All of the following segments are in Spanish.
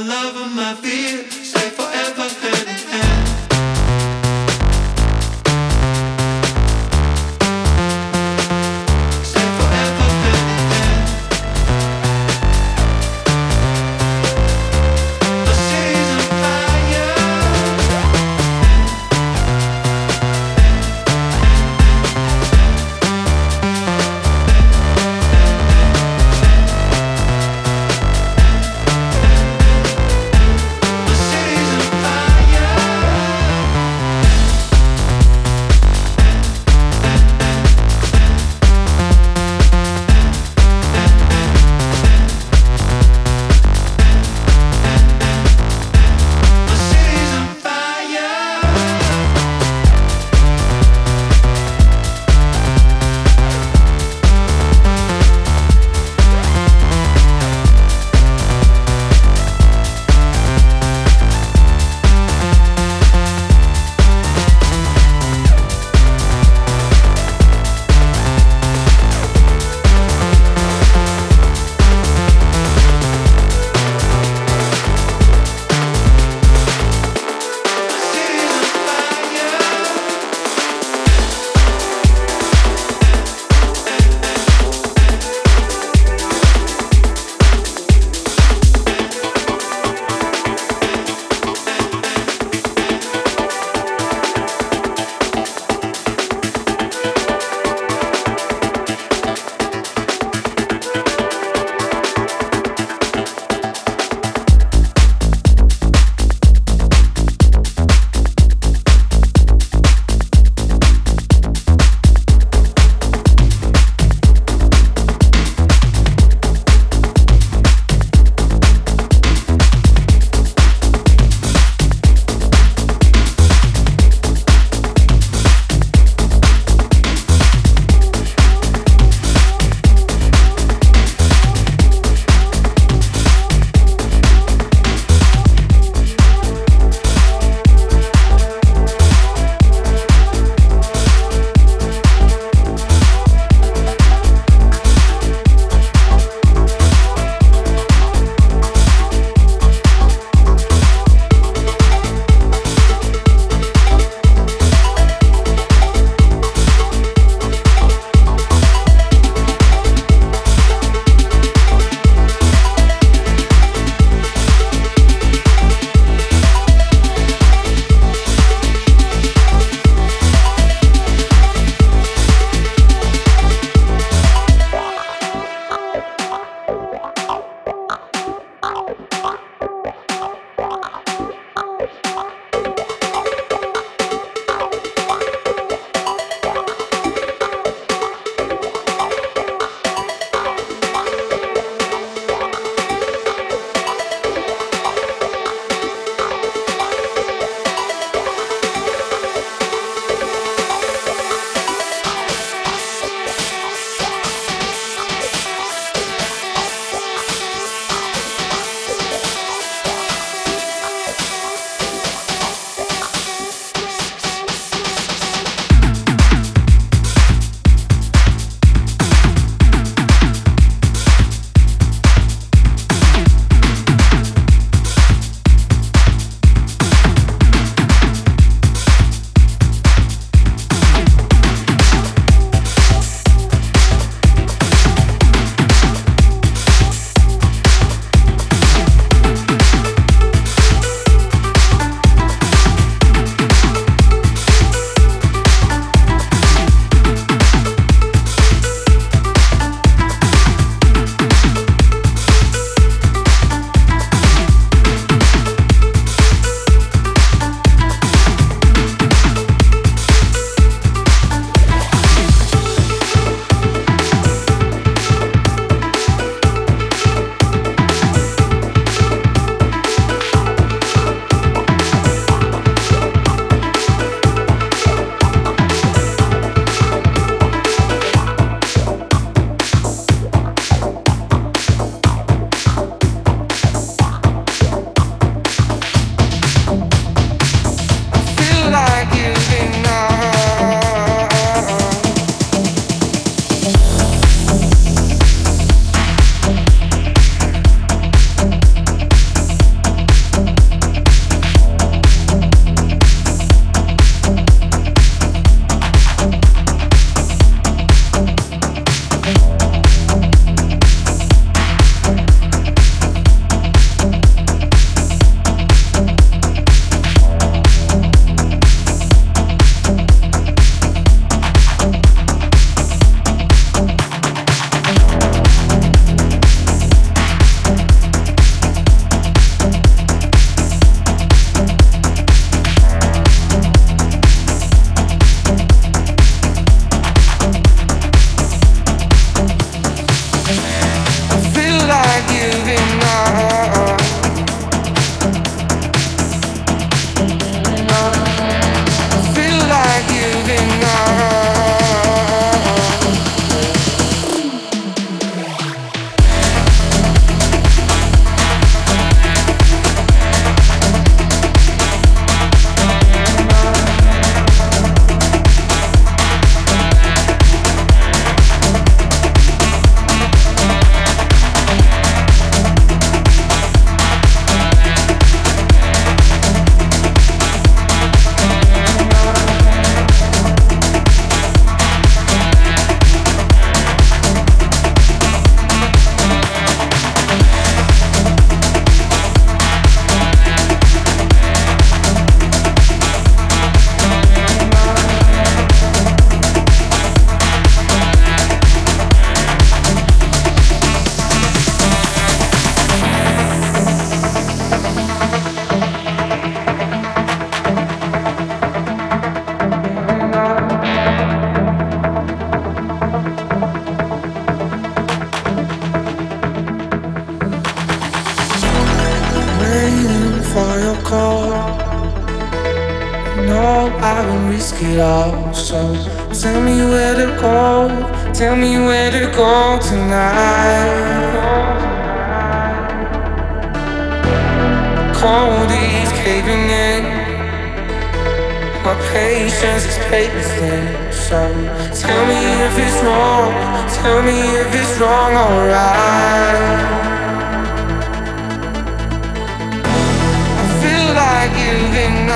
love.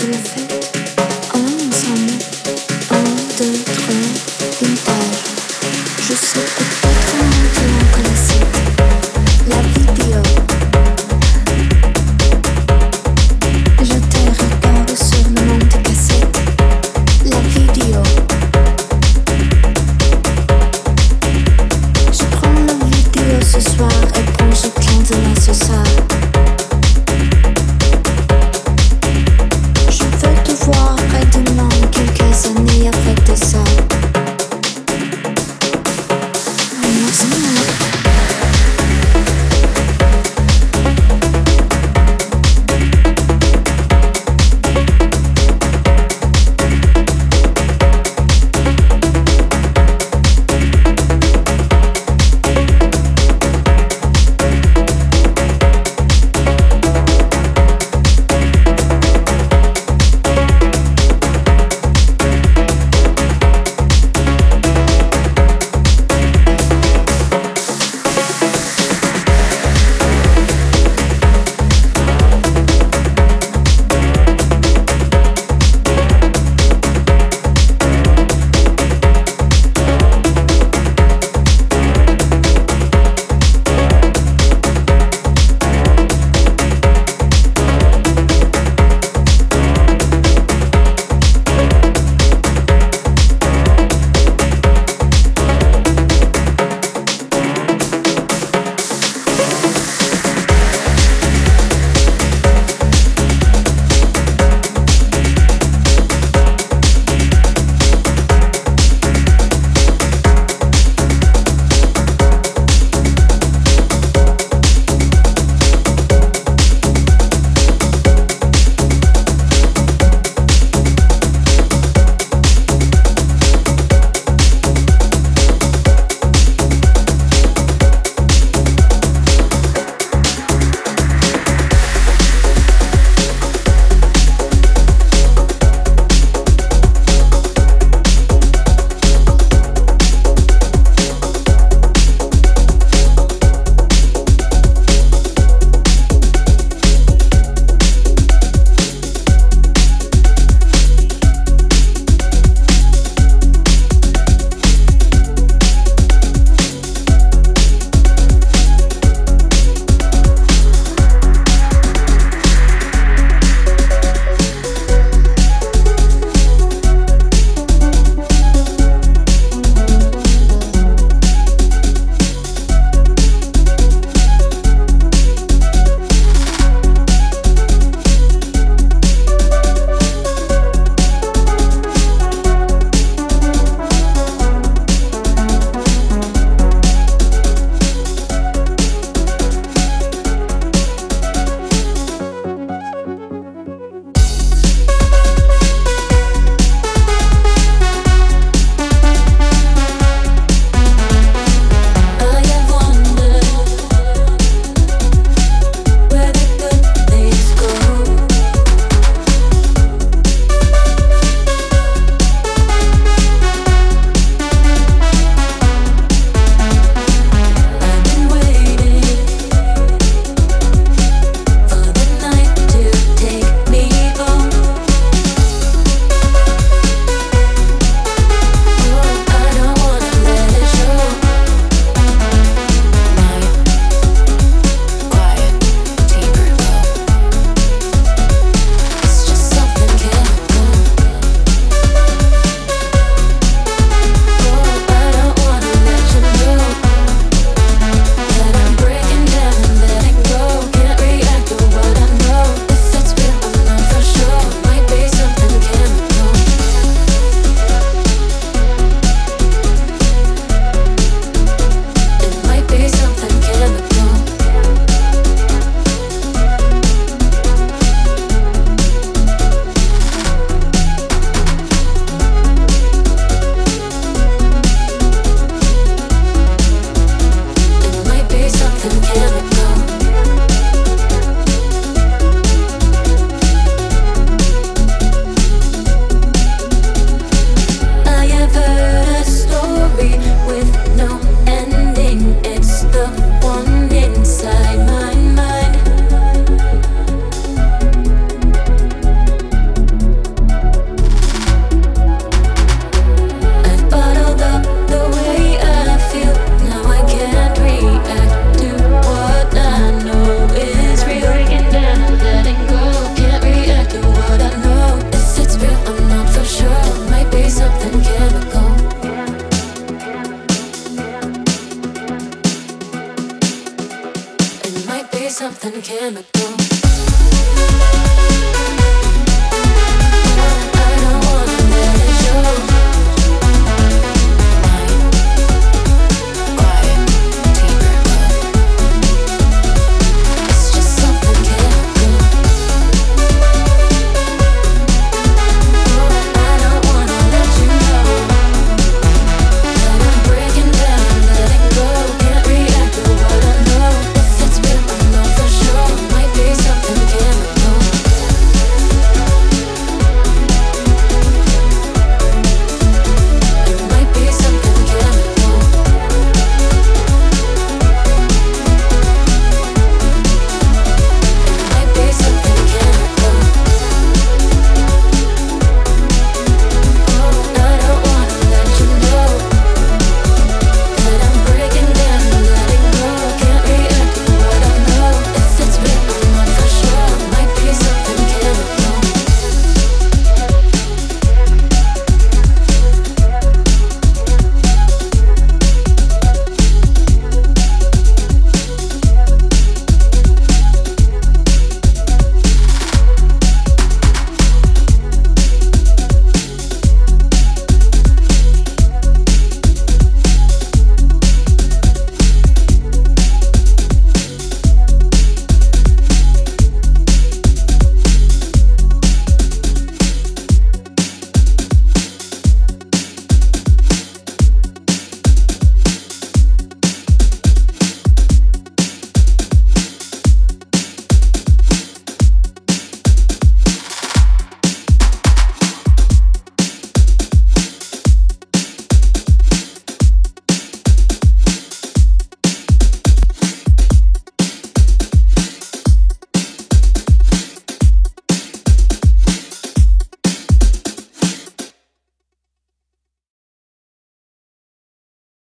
breathing